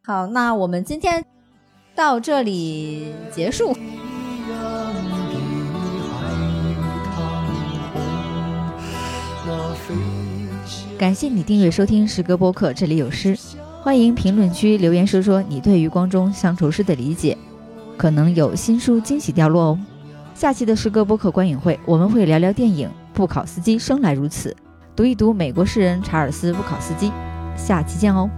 好，那我们今天到这里结束。感谢你订阅收听诗歌播客，这里有诗，欢迎评论区留言说说你对余光中乡愁诗的理解，可能有新书惊喜掉落哦。下期的诗歌播客观影会，我们会聊聊电影《布考斯基生来如此》，读一读美国诗人查尔斯·布考斯基。下期见哦。